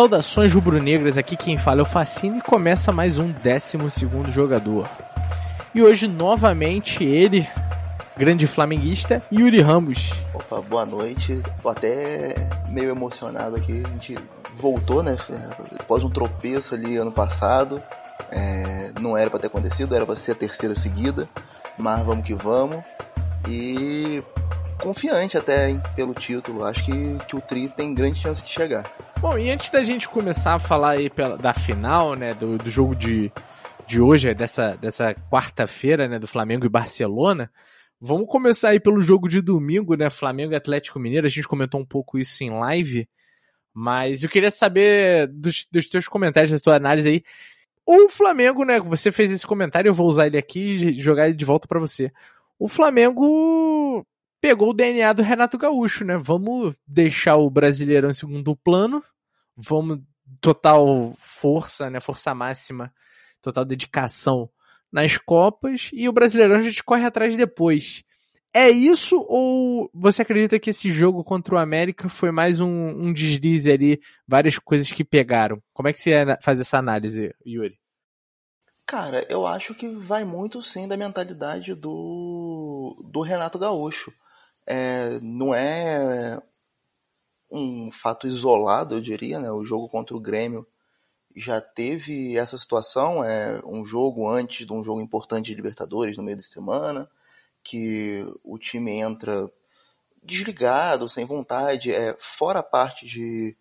Saudações rubro-negras, aqui quem fala é o Facine e começa mais um 12 segundo jogador. E hoje novamente ele, grande flamenguista, Yuri Ramos. Opa, boa noite. Tô até meio emocionado aqui. A gente voltou, né? Após um tropeço ali ano passado. É, não era para ter acontecido, era para ser a terceira seguida. Mas vamos que vamos. E confiante até hein, pelo título. Acho que, que o Tri tem grande chance de chegar. Bom, e antes da gente começar a falar aí pela, da final, né, do, do jogo de, de hoje, dessa, dessa quarta-feira, né, do Flamengo e Barcelona, vamos começar aí pelo jogo de domingo, né, Flamengo e Atlético Mineiro, a gente comentou um pouco isso em live, mas eu queria saber dos, dos teus comentários, da tua análise aí, o Flamengo, né, você fez esse comentário, eu vou usar ele aqui e jogar ele de volta para você. O Flamengo pegou o DNA do Renato Gaúcho, né? Vamos deixar o Brasileirão em segundo plano, vamos total força, né? Força máxima, total dedicação nas Copas e o Brasileirão a gente corre atrás depois. É isso ou você acredita que esse jogo contra o América foi mais um, um deslize ali, várias coisas que pegaram? Como é que você faz essa análise, Yuri? Cara, eu acho que vai muito sim da mentalidade do, do Renato Gaúcho é, não é um fato isolado, eu diria, né? O jogo contra o Grêmio já teve essa situação, é um jogo antes de um jogo importante de Libertadores no meio de semana, que o time entra desligado, sem vontade, é fora a parte de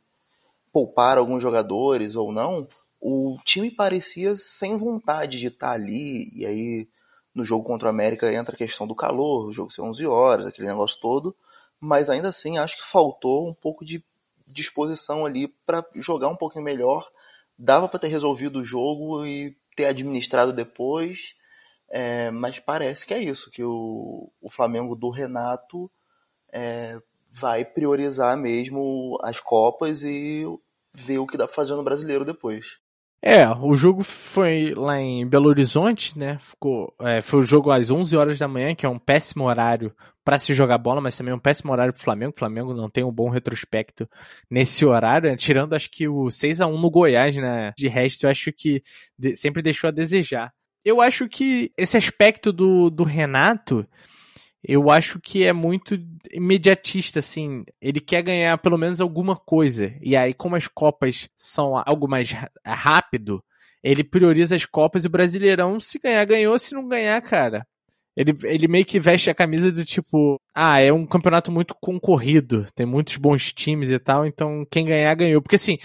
poupar alguns jogadores ou não, o time parecia sem vontade de estar ali e aí no jogo contra o América entra a questão do calor, o jogo ser 11 horas, aquele negócio todo, mas ainda assim acho que faltou um pouco de disposição ali para jogar um pouquinho melhor. Dava para ter resolvido o jogo e ter administrado depois, é, mas parece que é isso, que o, o Flamengo do Renato é, vai priorizar mesmo as Copas e ver o que dá pra fazer no brasileiro depois. É, o jogo foi lá em Belo Horizonte, né? Ficou, é, foi o jogo às 11 horas da manhã, que é um péssimo horário para se jogar bola, mas também um péssimo horário pro Flamengo. O Flamengo não tem um bom retrospecto nesse horário, né? tirando acho que o 6 a 1 no Goiás, né? De resto, eu acho que de, sempre deixou a desejar. Eu acho que esse aspecto do, do Renato, eu acho que é muito imediatista, assim. Ele quer ganhar pelo menos alguma coisa. E aí, como as Copas são algo mais rápido, ele prioriza as Copas e o Brasileirão, se ganhar, ganhou, se não ganhar, cara. Ele, ele meio que veste a camisa do tipo, ah, é um campeonato muito concorrido, tem muitos bons times e tal, então quem ganhar, ganhou. Porque assim,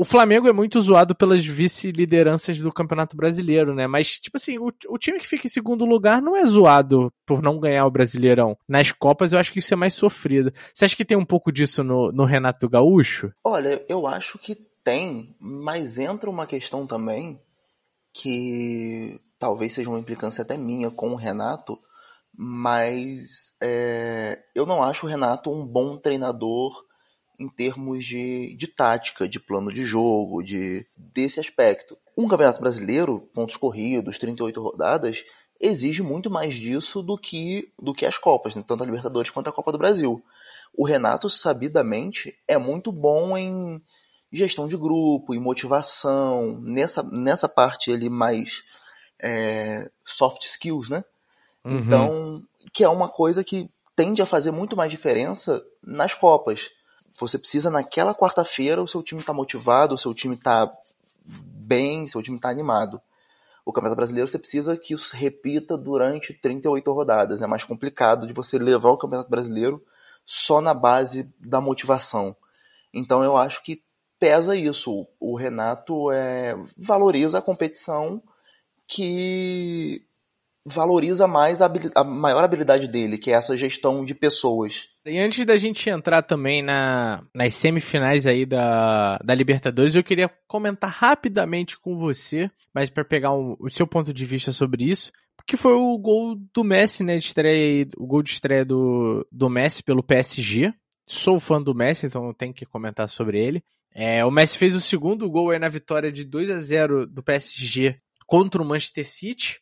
o Flamengo é muito zoado pelas vice-lideranças do Campeonato Brasileiro, né? Mas, tipo assim, o, o, time que fica em segundo lugar não é zoado por não ganhar o Brasileirão. Nas Copas eu acho que isso é mais sofrido. Você acha que tem um pouco disso no, no Renato Gaúcho? Olha, eu acho que tem, mas entra uma questão também que talvez seja uma implicância até minha com o Renato, mas é, eu não acho o Renato um bom treinador em termos de, de tática, de plano de jogo, de desse aspecto. Um campeonato brasileiro, pontos corridos, 38 rodadas, exige muito mais disso do que, do que as Copas, né? tanto a Libertadores quanto a Copa do Brasil. O Renato, sabidamente, é muito bom em gestão de grupo, em motivação, nessa, nessa parte ali mais é, soft skills, né? Uhum. Então, que é uma coisa que tende a fazer muito mais diferença nas Copas. Você precisa, naquela quarta-feira, o seu time está motivado, o seu time está bem, seu time está animado. O Campeonato Brasileiro você precisa que isso repita durante 38 rodadas. É mais complicado de você levar o Campeonato Brasileiro só na base da motivação. Então eu acho que pesa isso. O Renato é, valoriza a competição que valoriza mais a, a, maior habilidade dele, que é essa gestão de pessoas. E antes da gente entrar também na, nas semifinais aí da, da Libertadores, eu queria comentar rapidamente com você, mas para pegar um, o seu ponto de vista sobre isso, que foi o gol do Messi, né, de estreia, o gol de estreia do, do Messi pelo PSG. Sou fã do Messi, então tenho que comentar sobre ele. É, o Messi fez o segundo gol aí na vitória de 2 a 0 do PSG contra o Manchester City.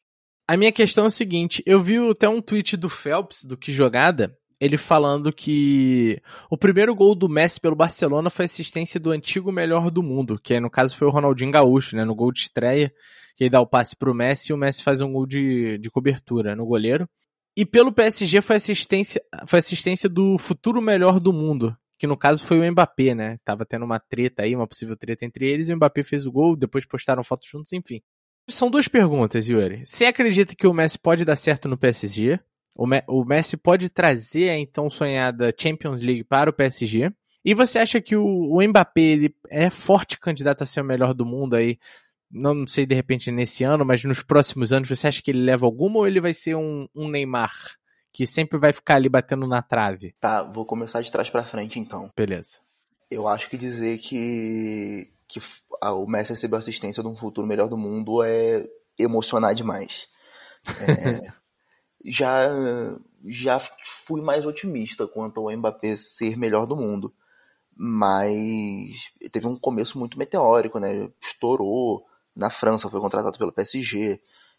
A minha questão é a seguinte, eu vi até um tweet do Phelps, do Que Jogada, ele falando que o primeiro gol do Messi pelo Barcelona foi assistência do antigo melhor do mundo, que no caso foi o Ronaldinho Gaúcho, né, no gol de estreia, que ele dá o passe pro Messi e o Messi faz um gol de, de cobertura no goleiro. E pelo PSG foi assistência, foi assistência do futuro melhor do mundo, que no caso foi o Mbappé, né? Tava tendo uma treta aí, uma possível treta entre eles, e o Mbappé fez o gol, depois postaram fotos juntos, enfim. São duas perguntas, Yuri. Você acredita que o Messi pode dar certo no PSG? O, Messi pode trazer a então sonhada Champions League para o PSG? E você acha que o, o Mbappé ele é forte candidato a ser o melhor do mundo aí? Não sei de repente nesse ano, mas nos próximos anos, você acha que ele leva alguma ou ele vai ser um, um Neymar? que sempre vai ficar ali batendo na trave. Tá, vou começar de trás para frente então. Beleza. Eu acho que dizer que, que o Messi recebeu assistência de um futuro melhor do mundo é emocionar demais. É, já, já fui mais otimista quanto ao Mbappé ser melhor do mundo. Mas teve um começo muito meteórico, né? Estourou. Na França foi contratado pelo PSG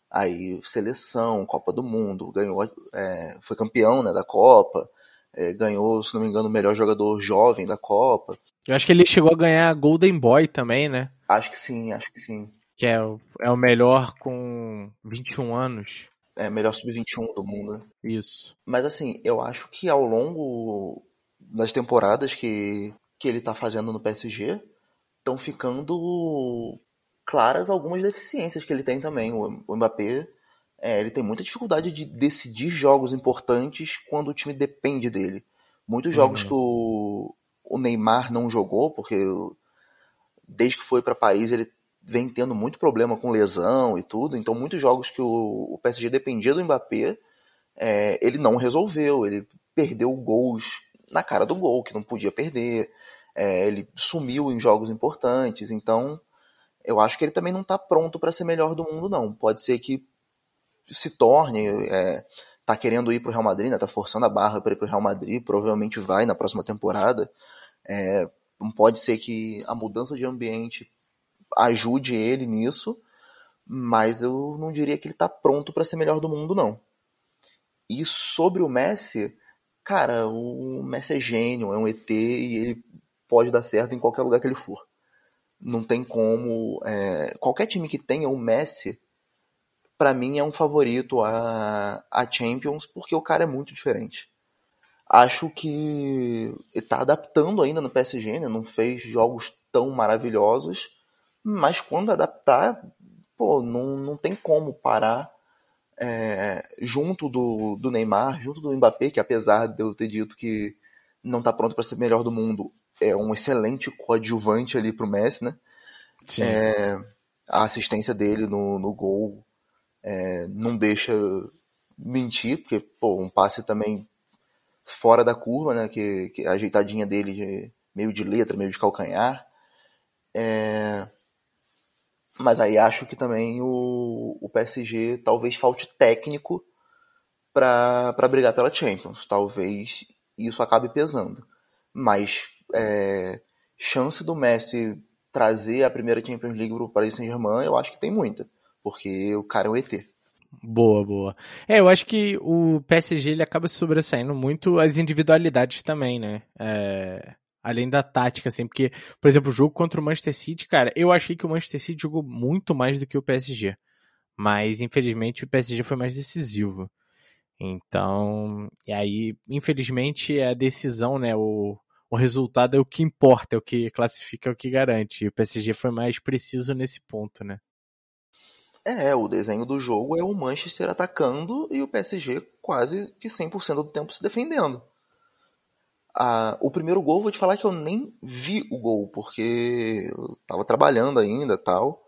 aí seleção, Copa do Mundo, ganhou, é, foi campeão né, da Copa, é, ganhou, se não me engano, o melhor jogador jovem da Copa. Eu acho que ele chegou a ganhar Golden Boy também, né? Acho que sim, acho que sim. Que é, é o melhor com 21 anos. É, melhor sub-21 do mundo. Né? Isso. Mas assim, eu acho que ao longo das temporadas que, que ele tá fazendo no PSG, estão ficando claras algumas deficiências que ele tem também. O Mbappé é, ele tem muita dificuldade de decidir jogos importantes quando o time depende dele. Muitos jogos uhum. que o, o, Neymar não jogou, porque desde que foi para Paris ele vem tendo muito problema com lesão e tudo. Então, muitos jogos que o, PSG dependia do Mbappé, é, ele não resolveu. Ele perdeu gols na cara do gol, que não podia perder. É, ele sumiu em jogos importantes. Então, eu acho que ele também não está pronto para ser melhor do mundo, não. Pode ser que se torne, é, tá querendo ir para o Real Madrid, né? Tá forçando a barra para ir para o Real Madrid, provavelmente vai na próxima temporada. É, pode ser que a mudança de ambiente ajude ele nisso, mas eu não diria que ele está pronto para ser melhor do mundo, não. E sobre o Messi, cara, o Messi é gênio, é um ET e ele pode dar certo em qualquer lugar que ele for não tem como. É, qualquer time que tenha o Messi, para mim é um favorito a, a Champions, porque o cara é muito diferente. Acho que está adaptando ainda no PSG, né? não fez jogos tão maravilhosos, mas quando adaptar, pô, não, não tem como parar é, junto do, do Neymar, junto do Mbappé, que apesar de eu ter dito que não está pronto para ser melhor do mundo, é um excelente coadjuvante ali pro Messi, né? Sim. É, a assistência dele no, no gol é, não deixa mentir, porque, pô, um passe também fora da curva, né? Que, que a ajeitadinha dele de, meio de letra, meio de calcanhar. É, mas aí acho que também o, o PSG talvez falte técnico para brigar pela Champions. Talvez isso acabe pesando. Mas é, chance do Messi trazer a primeira Champions League para o Paris Saint-Germain, eu acho que tem muita, porque o cara é um ET. Boa, boa. É, eu acho que o PSG ele acaba sobressaindo muito as individualidades também, né? É, além da tática, assim, porque, por exemplo, o jogo contra o Manchester City, cara, eu achei que o Manchester City jogou muito mais do que o PSG. Mas, infelizmente, o PSG foi mais decisivo. Então, e aí, infelizmente, é a decisão, né? O, o resultado é o que importa, é o que classifica, é o que garante. E o PSG foi mais preciso nesse ponto, né? É, o desenho do jogo é o Manchester atacando e o PSG quase que 100% do tempo se defendendo. Ah, o primeiro gol, vou te falar que eu nem vi o gol, porque eu tava trabalhando ainda tal.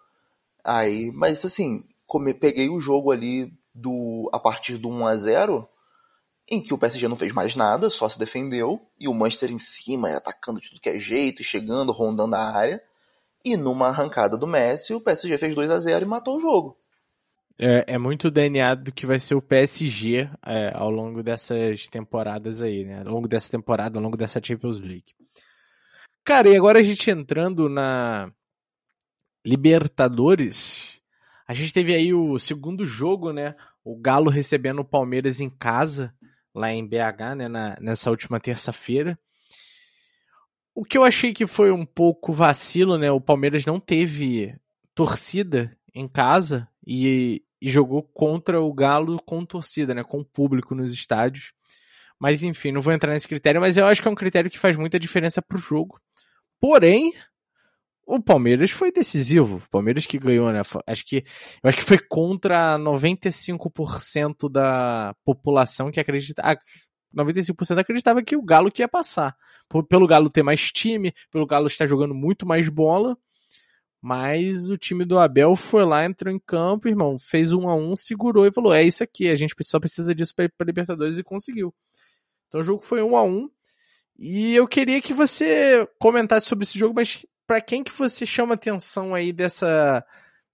Aí, mas assim, come, peguei o jogo ali do a partir do 1 a 0 em que o PSG não fez mais nada, só se defendeu, e o Manchester em cima, atacando de tudo que é jeito, chegando, rondando a área. E numa arrancada do Messi, o PSG fez 2 a 0 e matou o jogo. É, é muito DNA do que vai ser o PSG é, ao longo dessas temporadas aí, né? Ao longo dessa temporada, ao longo dessa Champions League. Cara, e agora a gente entrando na Libertadores, a gente teve aí o segundo jogo, né? O Galo recebendo o Palmeiras em casa lá em BH, né, na, nessa última terça-feira. O que eu achei que foi um pouco vacilo, né? O Palmeiras não teve torcida em casa e, e jogou contra o Galo com torcida, né? Com público nos estádios. Mas enfim, não vou entrar nesse critério, mas eu acho que é um critério que faz muita diferença pro jogo. Porém, o Palmeiras foi decisivo. O Palmeiras que ganhou, né? Acho que, eu acho que foi contra 95% da população que acredita, 95% acreditava que o Galo que ia passar. Pelo Galo ter mais time, pelo Galo estar jogando muito mais bola. Mas o time do Abel foi lá, entrou em campo, irmão, fez um a um, segurou e falou: é isso aqui, a gente só precisa disso para Libertadores e conseguiu. Então o jogo foi um a um. E eu queria que você comentasse sobre esse jogo, mas para quem que você chama atenção aí dessa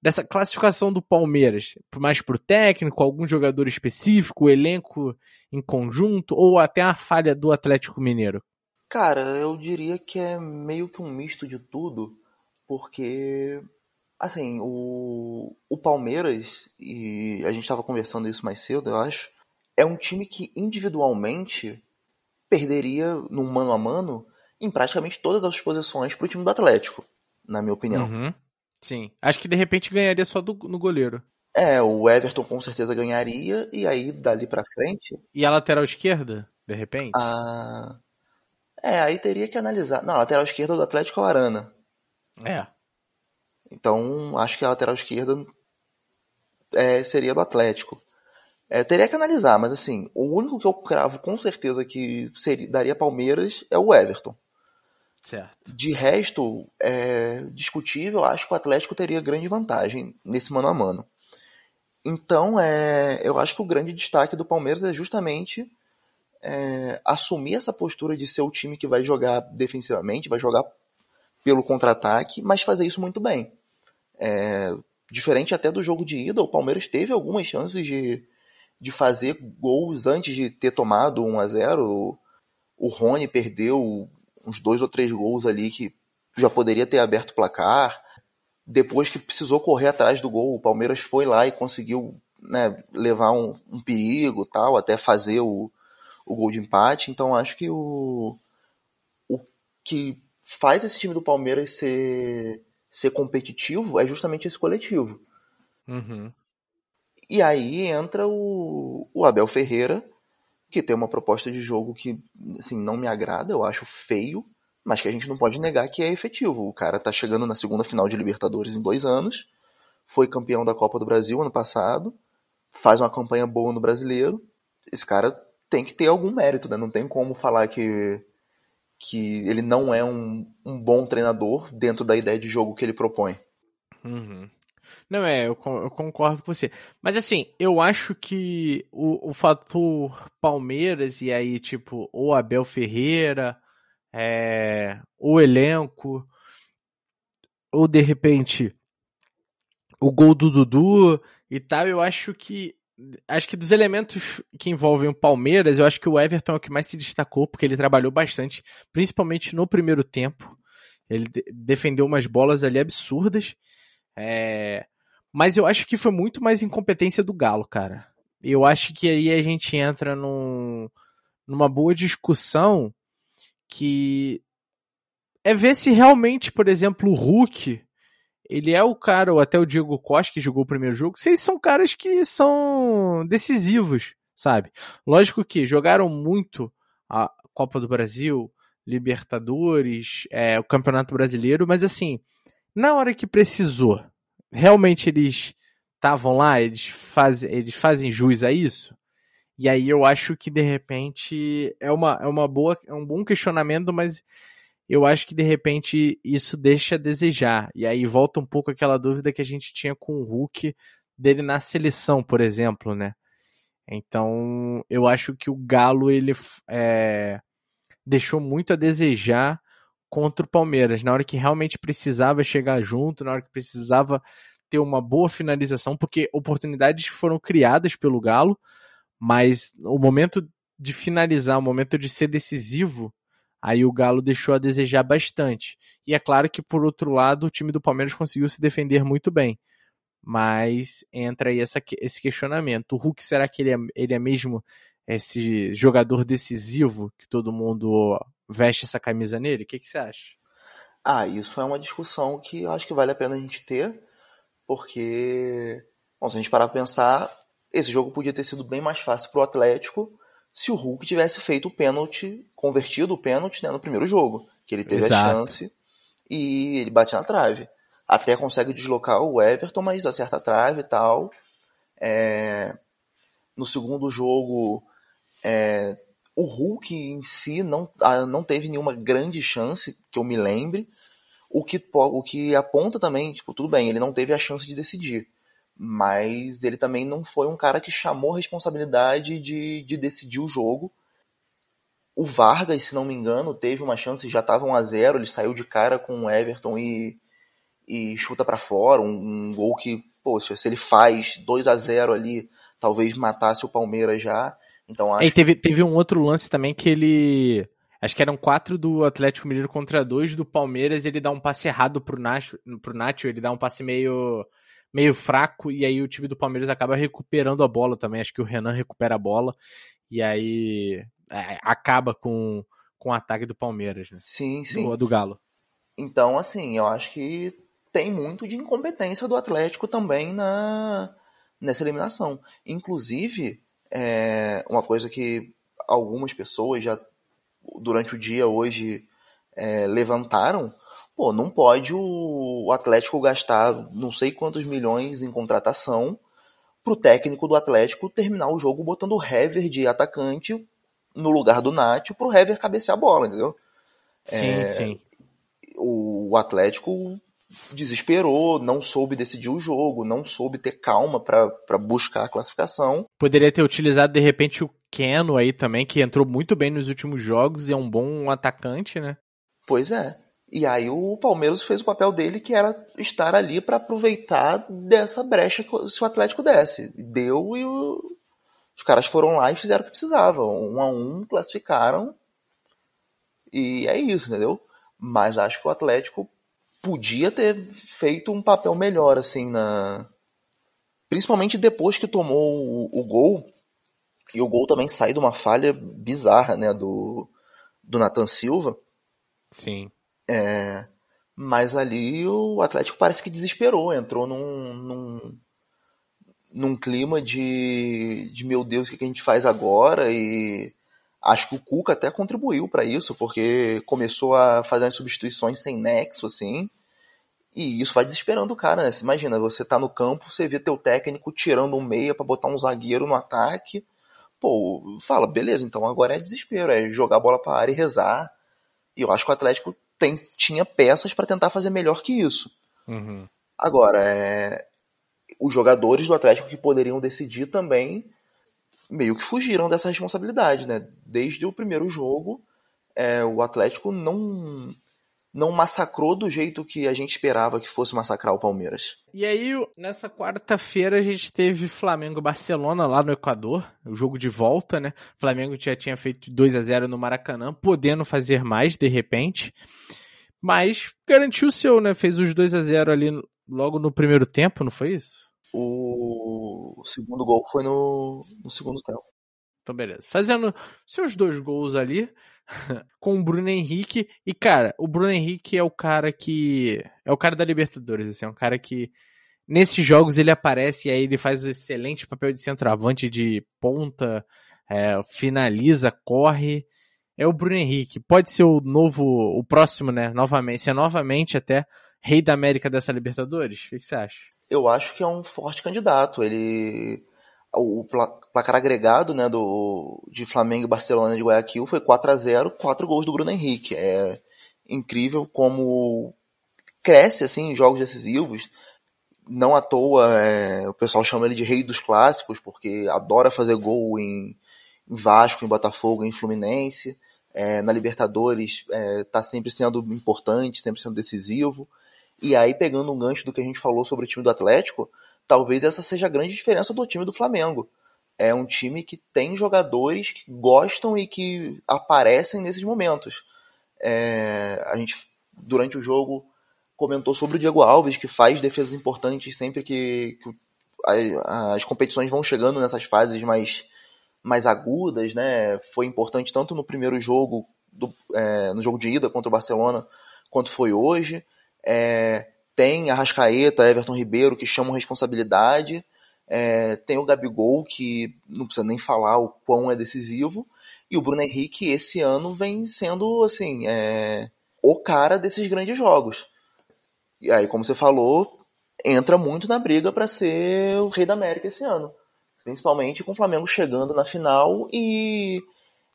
dessa classificação do Palmeiras? Mais pro técnico, algum jogador específico, o elenco em conjunto, ou até a falha do Atlético Mineiro? Cara, eu diria que é meio que um misto de tudo, porque assim, o, o Palmeiras, e a gente estava conversando isso mais cedo, eu acho, é um time que individualmente perderia num mano a mano em praticamente todas as posições para o time do Atlético, na minha opinião. Uhum. Sim. Acho que de repente ganharia só do, no goleiro. É, o Everton com certeza ganharia, e aí dali pra frente. E a lateral esquerda, de repente? Ah. É, aí teria que analisar. Não, a lateral esquerda do Atlético é o Arana. É. Então, acho que a lateral esquerda é, seria do Atlético. É, teria que analisar, mas assim, o único que eu cravo com certeza que seria, daria Palmeiras é o Everton. Certo. De resto, é discutível, acho que o Atlético teria grande vantagem nesse mano a mano. Então, é, eu acho que o grande destaque do Palmeiras é justamente é, assumir essa postura de ser o time que vai jogar defensivamente, vai jogar pelo contra-ataque, mas fazer isso muito bem. É, diferente até do jogo de ida, o Palmeiras teve algumas chances de, de fazer gols antes de ter tomado 1 a 0 O Rony perdeu uns dois ou três gols ali que já poderia ter aberto o placar. Depois que precisou correr atrás do gol, o Palmeiras foi lá e conseguiu né, levar um, um perigo tal, até fazer o, o gol de empate. Então acho que o, o que faz esse time do Palmeiras ser, ser competitivo é justamente esse coletivo. Uhum. E aí entra o, o Abel Ferreira, que tem uma proposta de jogo que assim, não me agrada, eu acho feio, mas que a gente não pode negar que é efetivo. O cara tá chegando na segunda final de Libertadores em dois anos, foi campeão da Copa do Brasil ano passado, faz uma campanha boa no brasileiro. Esse cara tem que ter algum mérito, né? Não tem como falar que, que ele não é um, um bom treinador dentro da ideia de jogo que ele propõe. Uhum. Não, é, eu, concordo com você. Mas assim, eu acho que o, o fator Palmeiras e aí, tipo, o Abel Ferreira, é, o elenco, ou de repente o gol do Dudu e tal, eu acho que acho que dos elementos que envolvem o Palmeiras, eu acho que o Everton é o que mais se destacou, porque ele trabalhou bastante, principalmente no primeiro tempo. Ele defendeu umas bolas ali absurdas. É... Mas eu acho que foi muito mais incompetência do Galo, cara. Eu acho que aí a gente entra num, numa boa discussão que é ver se realmente, por exemplo, o Hulk, ele é o cara, ou até o Diego Costa, que jogou o primeiro jogo, eles são caras que são decisivos, sabe? Lógico que jogaram muito a Copa do Brasil, Libertadores, é, o Campeonato Brasileiro, mas assim, na hora que precisou, realmente eles estavam lá, eles, faz, eles fazem jus a isso? E aí eu acho que de repente é uma, é uma boa, é um bom questionamento, mas eu acho que de repente isso deixa a desejar. E aí volta um pouco aquela dúvida que a gente tinha com o Hulk dele na seleção, por exemplo, né? Então eu acho que o Galo ele é, deixou muito a desejar contra o Palmeiras, na hora que realmente precisava chegar junto, na hora que precisava ter uma boa finalização, porque oportunidades foram criadas pelo Galo, mas o momento de finalizar, o momento de ser decisivo, aí o Galo deixou a desejar bastante. E é claro que, por outro lado, o time do Palmeiras conseguiu se defender muito bem. Mas entra aí essa, esse questionamento. O Hulk, será que ele é, ele é mesmo esse jogador decisivo que todo mundo veste essa camisa nele? O que, que você acha? Ah, isso é uma discussão que eu acho que vale a pena a gente ter, porque, bom, se a gente parar pra pensar, esse jogo podia ter sido bem mais fácil pro Atlético se o Hulk tivesse feito o pênalti, convertido o pênalti né, no primeiro jogo, que ele teve Exato. a chance e ele bate na trave. Até consegue deslocar o Everton, mas acerta a trave e tal. É... No segundo jogo, é... o Hulk em si não, ah, não teve nenhuma grande chance, que eu me lembre. O que, o que aponta também, tipo, tudo bem, ele não teve a chance de decidir. Mas ele também não foi um cara que chamou a responsabilidade de, de decidir o jogo. O Vargas, se não me engano, teve uma chance, já estava 1 a 0 ele saiu de cara com o Everton e, e chuta para fora, um, um, gol que, poxa, se ele faz 2 a 0 ali, talvez matasse o Palmeiras já. Então acho... E teve, teve um outro lance também que ele Acho que eram quatro do Atlético Mineiro contra dois do Palmeiras. Ele dá um passe errado pro Nacho, pro Nacho ele dá um passe meio, meio fraco. E aí o time do Palmeiras acaba recuperando a bola também. Acho que o Renan recupera a bola. E aí é, acaba com, com o ataque do Palmeiras, né? Sim, sim. Do, do Galo. Então, assim, eu acho que tem muito de incompetência do Atlético também na, nessa eliminação. Inclusive, é, uma coisa que algumas pessoas já durante o dia hoje é, levantaram, pô, não pode o, o Atlético gastar não sei quantos milhões em contratação pro técnico do Atlético terminar o jogo botando o Hever de atacante no lugar do Nath pro Hever cabecear a bola, entendeu? Sim, é, sim. O, o Atlético desesperou, não soube decidir o jogo, não soube ter calma para buscar a classificação. Poderia ter utilizado de repente o Keno aí também, que entrou muito bem nos últimos jogos e é um bom atacante, né? Pois é. E aí o Palmeiras fez o papel dele, que era estar ali para aproveitar dessa brecha se o Atlético desse. Deu e o... os caras foram lá e fizeram o que precisavam. Um a um, classificaram. E é isso, entendeu? Mas acho que o Atlético podia ter feito um papel melhor, assim, na. Principalmente depois que tomou o, o gol. E o gol também sai de uma falha bizarra, né, do, do Nathan Silva. Sim. É, mas ali o Atlético parece que desesperou, entrou num, num, num clima de, de meu Deus, o que a gente faz agora? E acho que o Cuca até contribuiu para isso, porque começou a fazer as substituições sem nexo, assim. E isso vai desesperando o cara, né? Você imagina, você tá no campo, você vê teu técnico tirando um meia para botar um zagueiro no ataque. Pô, fala, beleza, então agora é desespero, é jogar a bola pra área e rezar. E eu acho que o Atlético tem, tinha peças para tentar fazer melhor que isso. Uhum. Agora, é, os jogadores do Atlético que poderiam decidir também meio que fugiram dessa responsabilidade, né? Desde o primeiro jogo, é, o Atlético não não massacrou do jeito que a gente esperava que fosse massacrar o Palmeiras. E aí, nessa quarta-feira, a gente teve Flamengo-Barcelona lá no Equador, o jogo de volta, né? O Flamengo já tinha feito 2 a 0 no Maracanã, podendo fazer mais de repente, mas garantiu o seu, né? Fez os 2 a 0 ali logo no primeiro tempo, não foi isso? O segundo gol foi no, no segundo tempo. Então, beleza. Fazendo seus dois gols ali, com o Bruno Henrique. E, cara, o Bruno Henrique é o cara que. É o cara da Libertadores, assim, é um cara que. Nesses jogos ele aparece e aí ele faz um excelente papel de centroavante, de ponta, é, finaliza, corre. É o Bruno Henrique. Pode ser o novo, o próximo, né? Novamente, ser novamente até rei da América dessa Libertadores? O que você acha? Eu acho que é um forte candidato. Ele o placar agregado né, do, de Flamengo e Barcelona de Guayaquil foi 4 a 0 quatro gols do Bruno Henrique. É incrível como cresce assim em jogos decisivos. Não à toa é, o pessoal chama ele de rei dos clássicos, porque adora fazer gol em, em Vasco, em Botafogo, em Fluminense. É, na Libertadores está é, sempre sendo importante, sempre sendo decisivo. E aí, pegando um gancho do que a gente falou sobre o time do Atlético, talvez essa seja a grande diferença do time do Flamengo. É um time que tem jogadores que gostam e que aparecem nesses momentos. É, a gente, durante o jogo, comentou sobre o Diego Alves, que faz defesas importantes sempre que, que as competições vão chegando nessas fases mais, mais agudas, né? Foi importante tanto no primeiro jogo, do, é, no jogo de ida contra o Barcelona, quanto foi hoje. É, tem a Rascaeta, Everton Ribeiro, que chamam responsabilidade. É, tem o Gabigol, que não precisa nem falar o quão é decisivo. E o Bruno Henrique, esse ano, vem sendo, assim, é, o cara desses grandes jogos. E aí, como você falou, entra muito na briga para ser o rei da América esse ano. Principalmente com o Flamengo chegando na final e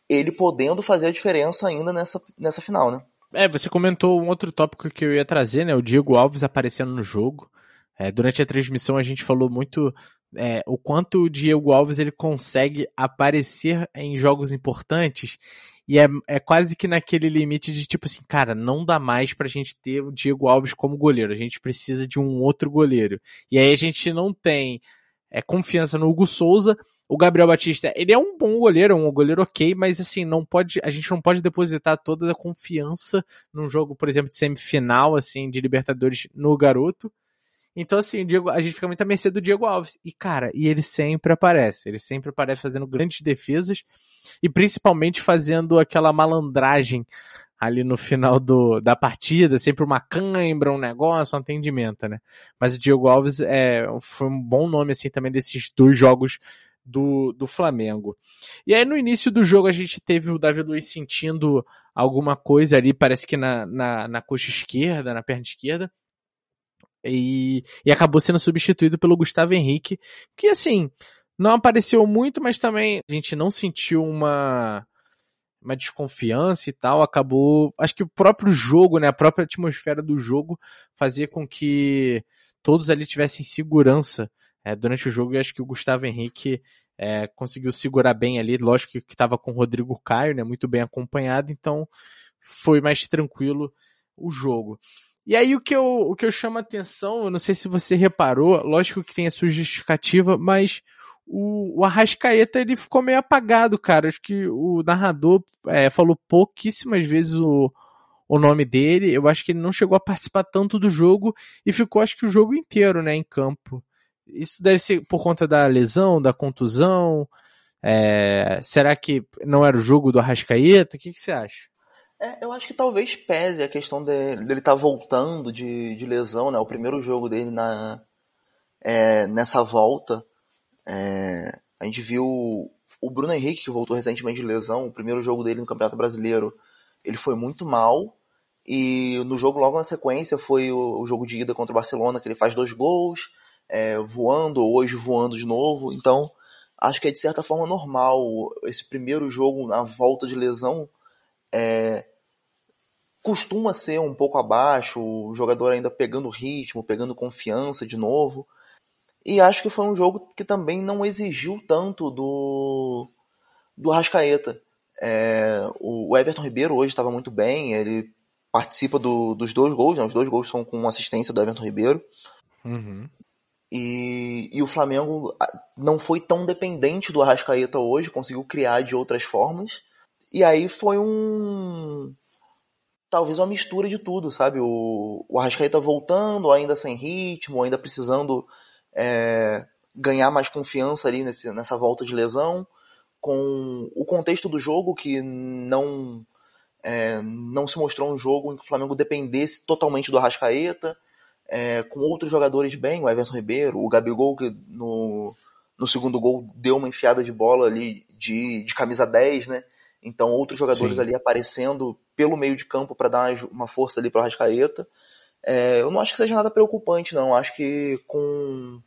ele podendo fazer a diferença ainda nessa, nessa final, né? É, você comentou um outro tópico que eu ia trazer, né? O Diego Alves aparecendo no jogo. É, durante a transmissão a gente falou muito é, o quanto o Diego Alves ele consegue aparecer em jogos importantes e é, é quase que naquele limite de tipo assim, cara, não dá mais pra gente ter o Diego Alves como goleiro, a gente precisa de um outro goleiro. E aí a gente não tem é, confiança no Hugo Souza. O Gabriel Batista, ele é um bom goleiro, um goleiro ok, mas assim, não pode, a gente não pode depositar toda a confiança num jogo, por exemplo, de semifinal, assim, de Libertadores no garoto. Então, assim, Diego, a gente fica muito à mercê do Diego Alves. E, cara, e ele sempre aparece. Ele sempre aparece fazendo grandes defesas e principalmente fazendo aquela malandragem ali no final do, da partida, sempre uma cãibra, um negócio, um atendimento, né? Mas o Diego Alves é, foi um bom nome, assim, também desses dois jogos do, do Flamengo. E aí no início do jogo a gente teve o Davi Luiz sentindo alguma coisa ali, parece que na, na, na coxa esquerda, na perna esquerda. E, e acabou sendo substituído pelo Gustavo Henrique, que assim, não apareceu muito, mas também a gente não sentiu uma uma desconfiança e tal, acabou. Acho que o próprio jogo, né, a própria atmosfera do jogo fazia com que todos ali tivessem segurança é, durante o jogo. E acho que o Gustavo Henrique é, conseguiu segurar bem ali. Lógico que estava com o Rodrigo Caio, né, muito bem acompanhado, então foi mais tranquilo o jogo. E aí o que eu, o que eu chamo a atenção, eu não sei se você reparou, lógico que tem a sua justificativa, mas o, o Arrascaeta ele ficou meio apagado, cara. Acho que o narrador é, falou pouquíssimas vezes o, o nome dele. Eu acho que ele não chegou a participar tanto do jogo e ficou, acho que, o jogo inteiro, né, em campo. Isso deve ser por conta da lesão, da contusão. É, será que não era o jogo do Arrascaeta? O que, que você acha? É, eu acho que talvez pese a questão de, dele estar tá voltando de, de lesão, né? O primeiro jogo dele na, é, nessa volta é, a gente viu o Bruno Henrique, que voltou recentemente de lesão, o primeiro jogo dele no Campeonato Brasileiro, ele foi muito mal. E no jogo logo na sequência foi o, o jogo de ida contra o Barcelona, que ele faz dois gols, é, voando, hoje voando de novo. Então, acho que é de certa forma normal esse primeiro jogo na volta de lesão. É, costuma ser um pouco abaixo, o jogador ainda pegando ritmo, pegando confiança de novo. E acho que foi um jogo que também não exigiu tanto do, do Arrascaeta. É, o Everton Ribeiro hoje estava muito bem, ele participa do, dos dois gols, né? os dois gols são com assistência do Everton Ribeiro. Uhum. E, e o Flamengo não foi tão dependente do Arrascaeta hoje, conseguiu criar de outras formas. E aí foi um. Talvez uma mistura de tudo, sabe? O, o Arrascaeta voltando, ainda sem ritmo, ainda precisando é, ganhar mais confiança ali nesse, nessa volta de lesão, com o contexto do jogo que não é, não se mostrou um jogo em que o Flamengo dependesse totalmente do Arrascaeta, é, com outros jogadores bem, o Everton Ribeiro, o Gabigol que no, no segundo gol deu uma enfiada de bola ali de, de camisa 10, né? Então outros jogadores Sim. ali aparecendo pelo meio de campo para dar uma força ali para o Arrascaeta. É, eu não acho que seja nada preocupante, não. Acho que com,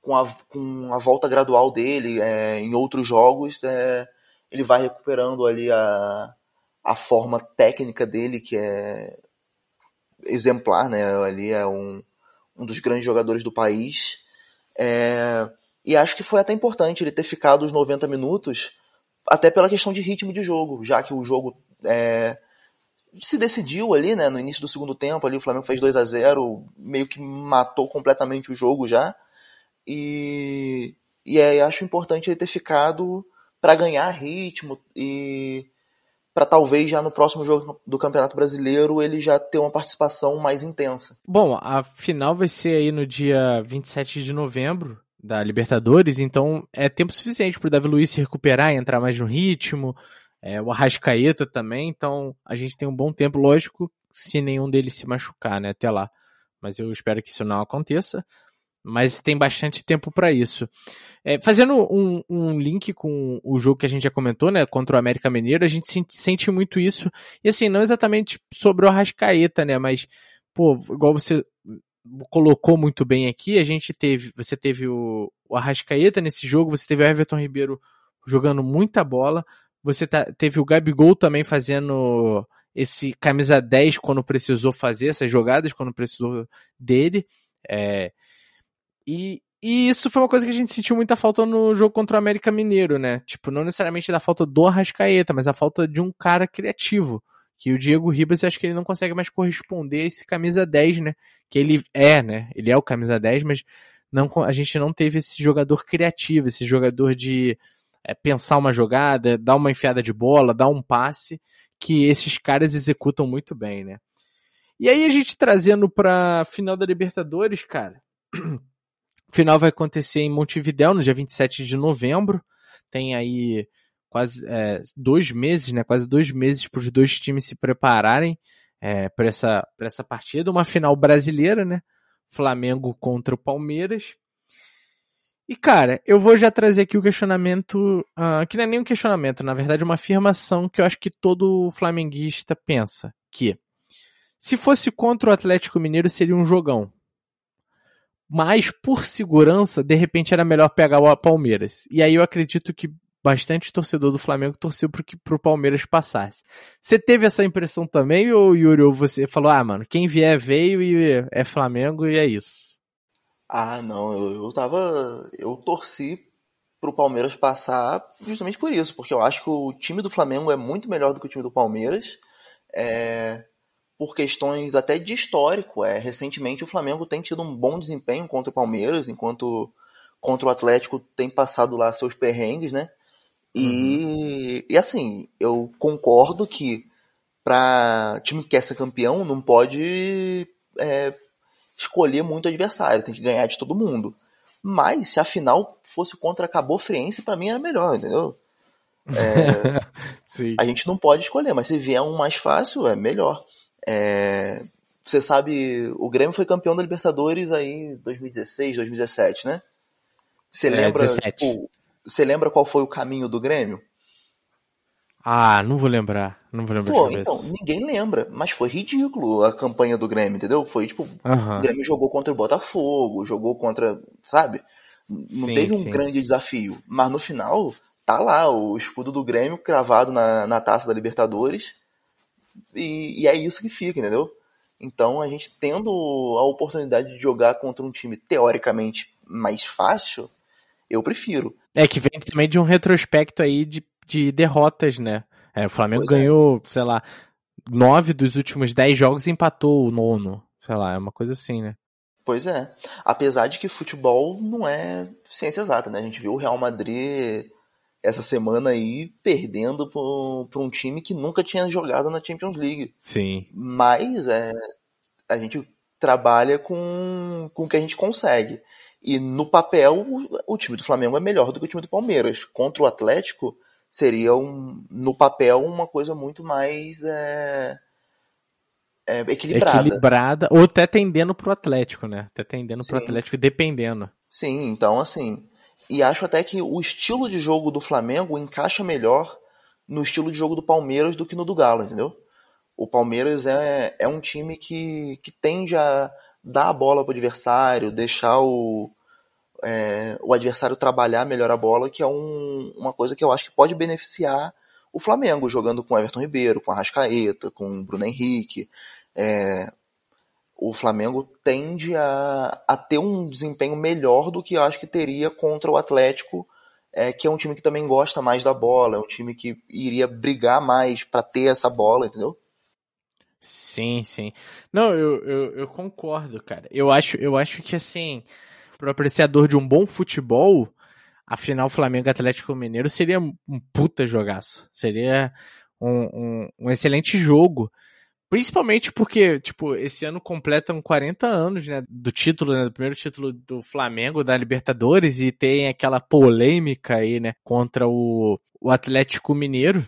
com, a, com a volta gradual dele é, em outros jogos, é, ele vai recuperando ali a, a forma técnica dele, que é exemplar, né? Ali é um, um dos grandes jogadores do país. É, e acho que foi até importante ele ter ficado os 90 minutos, até pela questão de ritmo de jogo, já que o jogo é, se decidiu ali, né, no início do segundo tempo, ali o Flamengo fez 2 a 0 meio que matou completamente o jogo já. E, e aí acho importante ele ter ficado para ganhar ritmo e para talvez já no próximo jogo do Campeonato Brasileiro ele já ter uma participação mais intensa. Bom, a final vai ser aí no dia 27 de novembro, da Libertadores, então é tempo suficiente pro Davi Luiz se recuperar e entrar mais no ritmo, é, o Arrascaeta também, então a gente tem um bom tempo, lógico, se nenhum deles se machucar, né, até lá. Mas eu espero que isso não aconteça. Mas tem bastante tempo para isso. É, fazendo um, um, link com o jogo que a gente já comentou, né, contra o América Mineiro, a gente sente muito isso. E assim, não exatamente sobre o Arrascaeta, né, mas, pô, igual você colocou muito bem aqui, a gente teve, você teve o, o Arrascaeta nesse jogo, você teve o Everton Ribeiro jogando muita bola, você tá, teve o Gabigol também fazendo esse camisa 10 quando precisou fazer essas jogadas, quando precisou dele. É, e, e isso foi uma coisa que a gente sentiu muita falta no jogo contra o América Mineiro, né? Tipo, não necessariamente da falta do Arrascaeta, mas a falta de um cara criativo. Que o Diego Ribas, acho que ele não consegue mais corresponder a esse camisa 10, né? Que ele é, né? Ele é o camisa 10, mas não, a gente não teve esse jogador criativo, esse jogador de é, pensar uma jogada, dar uma enfiada de bola, dar um passe, que esses caras executam muito bem, né? E aí a gente trazendo pra final da Libertadores, cara. Final vai acontecer em Montevidéu no dia 27 de novembro. Tem aí quase é, dois meses, né? Quase dois meses para os dois times se prepararem é, para essa, essa partida. Uma final brasileira, né? Flamengo contra o Palmeiras. E, cara, eu vou já trazer aqui o questionamento, uh, que não é nem um questionamento, na verdade é uma afirmação que eu acho que todo flamenguista pensa, que se fosse contra o Atlético Mineiro seria um jogão. Mas, por segurança, de repente era melhor pegar o Palmeiras. E aí eu acredito que bastante torcedor do Flamengo torceu pro que pro Palmeiras passasse. Você teve essa impressão também, ou Yuri, ou você falou, ah, mano, quem vier veio e é Flamengo e é isso? Ah, não, eu, eu tava. Eu torci pro Palmeiras passar justamente por isso, porque eu acho que o time do Flamengo é muito melhor do que o time do Palmeiras. É, por questões até de histórico. É, recentemente o Flamengo tem tido um bom desempenho contra o Palmeiras, enquanto contra o Atlético tem passado lá seus perrengues, né? E, uhum. e assim, eu concordo que para time que quer ser campeão não pode é, escolher muito adversário, tem que ganhar de todo mundo. Mas se a final fosse contra a Cabo Friense, para mim era melhor, entendeu? É, a gente não pode escolher, mas se vier um mais fácil, é melhor. É, você sabe, o Grêmio foi campeão da Libertadores aí 2016, 2017, né? Você é, lembra, tipo, você lembra qual foi o caminho do Grêmio? Ah, não vou lembrar. Não vou lembrar Pô, então, ninguém lembra, mas foi ridículo a campanha do Grêmio, entendeu? Foi tipo, uhum. o Grêmio jogou contra o Botafogo, jogou contra, sabe? Não sim, teve um sim. grande desafio, mas no final tá lá o escudo do Grêmio cravado na, na taça da Libertadores e, e é isso que fica, entendeu? Então a gente tendo a oportunidade de jogar contra um time teoricamente mais fácil, eu prefiro. É que vem também de um retrospecto aí de de derrotas, né? É, o Flamengo pois é. ganhou, é. sei lá, nove dos últimos dez jogos e empatou o nono. Sei lá, é uma coisa assim, né? Pois é. Apesar de que futebol não é ciência exata, né? A gente viu o Real Madrid essa semana aí perdendo para um time que nunca tinha jogado na Champions League. Sim. Mas é, a gente trabalha com, com o que a gente consegue. E no papel, o, o time do Flamengo é melhor do que o time do Palmeiras. Contra o Atlético, seria um, no papel uma coisa muito mais é, é, equilibrada. Equilibrada, ou até tendendo pro Atlético, né? Até tendendo pro Sim. Atlético e dependendo. Sim, então assim. E acho até que o estilo de jogo do Flamengo encaixa melhor no estilo de jogo do Palmeiras do que no do Galo, entendeu? O Palmeiras é, é um time que, que tende a dar a bola pro adversário, deixar o, é, o adversário trabalhar melhor a bola, que é um, uma coisa que eu acho que pode beneficiar o Flamengo, jogando com Everton Ribeiro, com Arrascaeta, com Bruno Henrique. É, o Flamengo tende a, a ter um desempenho melhor do que eu acho que teria contra o Atlético, é, que é um time que também gosta mais da bola, é um time que iria brigar mais para ter essa bola, entendeu? Sim, sim. Não, eu, eu, eu concordo, cara. Eu acho, eu acho que assim pro apreciador de um bom futebol, a final Flamengo Atlético Mineiro seria um puta jogaço. Seria um, um, um excelente jogo. Principalmente porque, tipo, esse ano completam 40 anos, né, do título, né, do primeiro título do Flamengo, da Libertadores, e tem aquela polêmica aí, né, contra o, o Atlético Mineiro.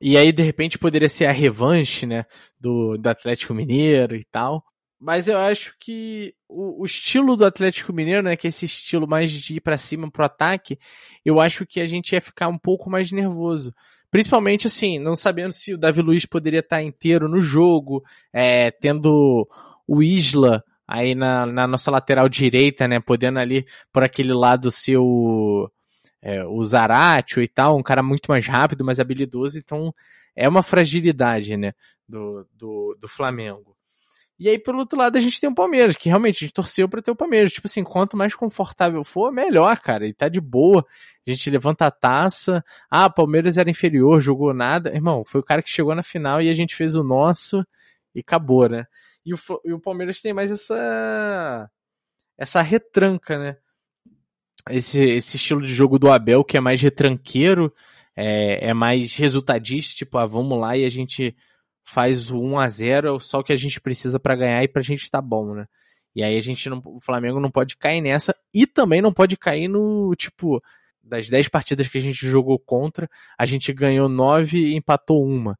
E aí, de repente, poderia ser a revanche, né, do, do Atlético Mineiro e tal. Mas eu acho que o, o, estilo do Atlético Mineiro, né, que é esse estilo mais de ir para cima pro ataque, eu acho que a gente ia ficar um pouco mais nervoso. Principalmente assim, não sabendo se o Davi Luiz poderia estar inteiro no jogo, é, tendo o Isla aí na, na, nossa lateral direita, né, podendo ali por aquele lado ser o, é, o Zaratio e tal, um cara muito mais rápido, mais habilidoso, então é uma fragilidade, né, do, do, do Flamengo. E aí, pelo outro lado, a gente tem o Palmeiras, que realmente a gente torceu para ter o Palmeiras. Tipo assim, quanto mais confortável for, melhor, cara. E tá de boa. A gente levanta a taça. Ah, Palmeiras era inferior, jogou nada. Irmão, foi o cara que chegou na final e a gente fez o nosso e acabou, né? E o, e o Palmeiras tem mais essa. essa retranca, né? Esse, esse estilo de jogo do Abel, que é mais retranqueiro, é, é mais resultadista, tipo, ah, vamos lá e a gente faz o 1 a 0 só o que a gente precisa para ganhar e pra gente estar tá bom, né? E aí a gente não, o Flamengo não pode cair nessa e também não pode cair no, tipo, das 10 partidas que a gente jogou contra, a gente ganhou 9 e empatou uma.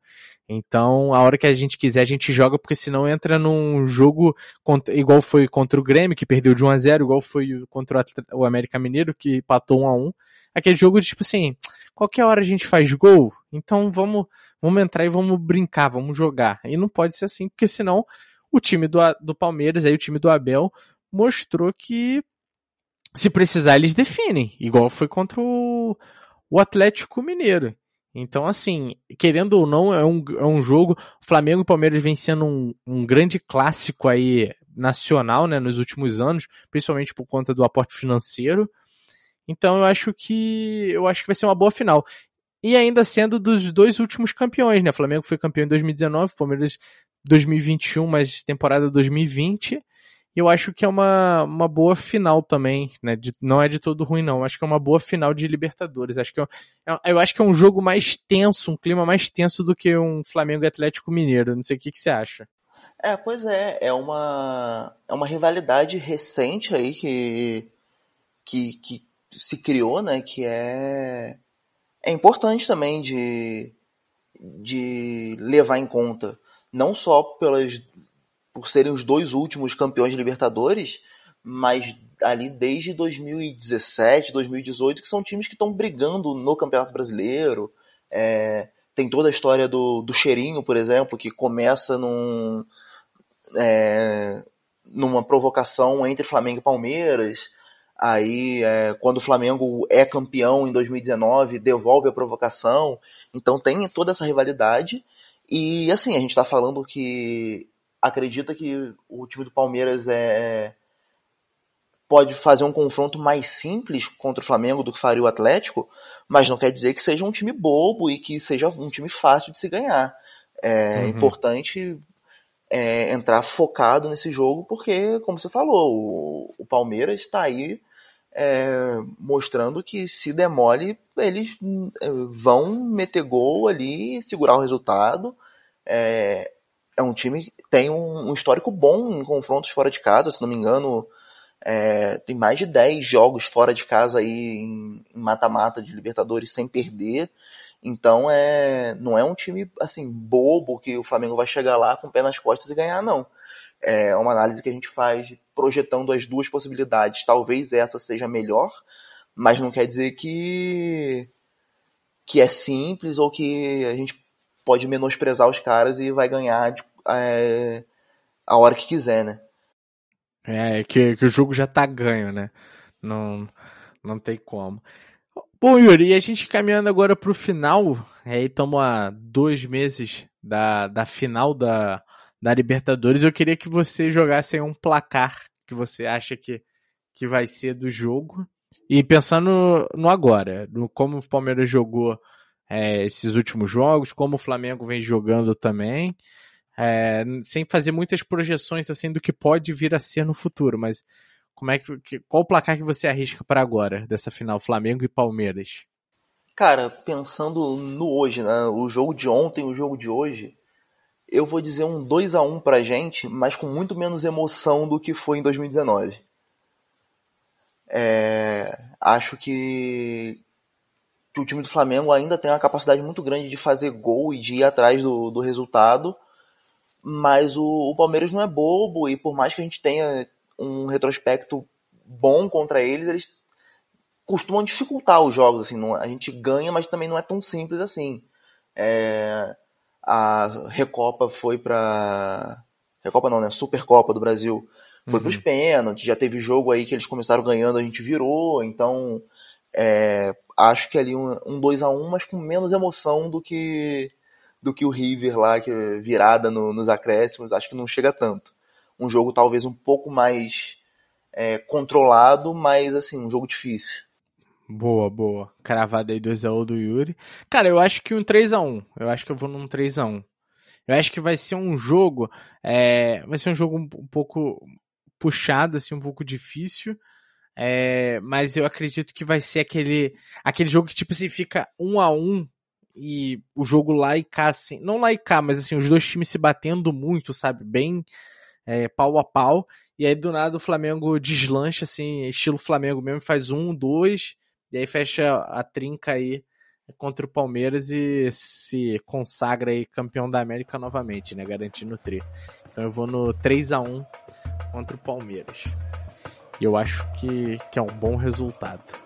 Então, a hora que a gente quiser, a gente joga, porque senão entra num jogo contra, igual foi contra o Grêmio, que perdeu de 1 a 0 igual foi contra o América Mineiro, que empatou 1 a 1 Aquele jogo de tipo assim, qualquer hora a gente faz gol, então vamos vamos entrar e vamos brincar, vamos jogar. E não pode ser assim, porque senão o time do, do Palmeiras, aí o time do Abel, mostrou que se precisar eles definem, igual foi contra o, o Atlético Mineiro. Então, assim, querendo ou não, é um, é um jogo. Flamengo e Palmeiras vem sendo um, um grande clássico aí nacional, né, nos últimos anos, principalmente por conta do aporte financeiro. Então eu acho que eu acho que vai ser uma boa final e ainda sendo dos dois últimos campeões, né? O Flamengo foi campeão em 2019, Palmeiras 2021, mas temporada 2020. E eu acho que é uma, uma boa final também, né? De, não é de todo ruim, não. Acho que é uma boa final de Libertadores. Acho que é, é eu acho que é um jogo mais tenso, um clima mais tenso do que um Flamengo e Atlético Mineiro. Não sei o que, que você acha. É, pois é, é uma, é uma rivalidade recente aí que, que, que se criou, né? Que é é importante também de, de levar em conta, não só pelas, por serem os dois últimos campeões de Libertadores, mas ali desde 2017, 2018, que são times que estão brigando no Campeonato Brasileiro. É, tem toda a história do, do Cheirinho, por exemplo, que começa num, é, numa provocação entre Flamengo e Palmeiras. Aí, é, quando o Flamengo é campeão em 2019, devolve a provocação. Então tem toda essa rivalidade. E assim, a gente está falando que acredita que o time do Palmeiras é pode fazer um confronto mais simples contra o Flamengo do que faria o Atlético, mas não quer dizer que seja um time bobo e que seja um time fácil de se ganhar. É uhum. importante é, entrar focado nesse jogo, porque, como você falou, o, o Palmeiras está aí é, mostrando que se demole, eles é, vão meter gol ali, segurar o resultado. É, é um time que tem um, um, histórico bom em confrontos fora de casa, se não me engano, é, tem mais de 10 jogos fora de casa aí em mata-mata de Libertadores sem perder. Então é, não é um time assim bobo que o Flamengo vai chegar lá com o pé nas costas e ganhar, não. É uma análise que a gente faz projetando as duas possibilidades. Talvez essa seja melhor, mas não quer dizer que que é simples ou que a gente pode menosprezar os caras e vai ganhar é, a hora que quiser, né? É, que, que o jogo já tá ganho, né? Não, não tem como. Bom, Yuri, e a gente caminhando agora pro final, aí estamos há dois meses da, da final da, da Libertadores. Eu queria que você jogasse aí um placar que você acha que, que vai ser do jogo. E pensando no agora, no como o Palmeiras jogou é, esses últimos jogos, como o Flamengo vem jogando também, é, sem fazer muitas projeções assim do que pode vir a ser no futuro, mas como é que qual o placar que você arrisca para agora dessa final Flamengo e Palmeiras? Cara, pensando no hoje, né, o jogo de ontem, o jogo de hoje, eu vou dizer um 2 a 1 pra gente, mas com muito menos emoção do que foi em 2019. É, acho que, que, o time do Flamengo ainda tem uma capacidade muito grande de fazer gol e de ir atrás do, do resultado, mas o, o Palmeiras não é bobo e por mais que a gente tenha um retrospecto bom contra eles, eles costumam dificultar os jogos. Assim, não, a gente ganha, mas também não é tão simples assim. É, a Recopa foi para Recopa não, né? Supercopa do Brasil foi uhum. para os pênaltis. Já teve jogo aí que eles começaram ganhando, a gente virou. Então, é, acho que ali um, um 2 a 1 mas com menos emoção do que do que o River lá, que é virada no, nos acréscimos. Acho que não chega tanto. Um jogo talvez um pouco mais é, controlado, mas assim, um jogo difícil. Boa, boa. Cravada aí 2x1 do Yuri. Cara, eu acho que um 3x1. Eu acho que eu vou num 3x1. Eu acho que vai ser um jogo. É, vai ser um jogo um, um pouco puxado, assim, um pouco difícil. É, mas eu acredito que vai ser aquele, aquele jogo que, tipo assim, fica um a um e o jogo lá e cá, assim, não lá e cá, mas assim, os dois times se batendo muito, sabe? Bem é, pau a pau. E aí do nada o Flamengo deslancha, assim, estilo Flamengo mesmo, faz um, dois, e aí fecha a trinca aí contra o Palmeiras e se consagra aí campeão da América novamente, né? Garantindo o tri. Então eu vou no 3 a 1 contra o Palmeiras. E eu acho que, que é um bom resultado.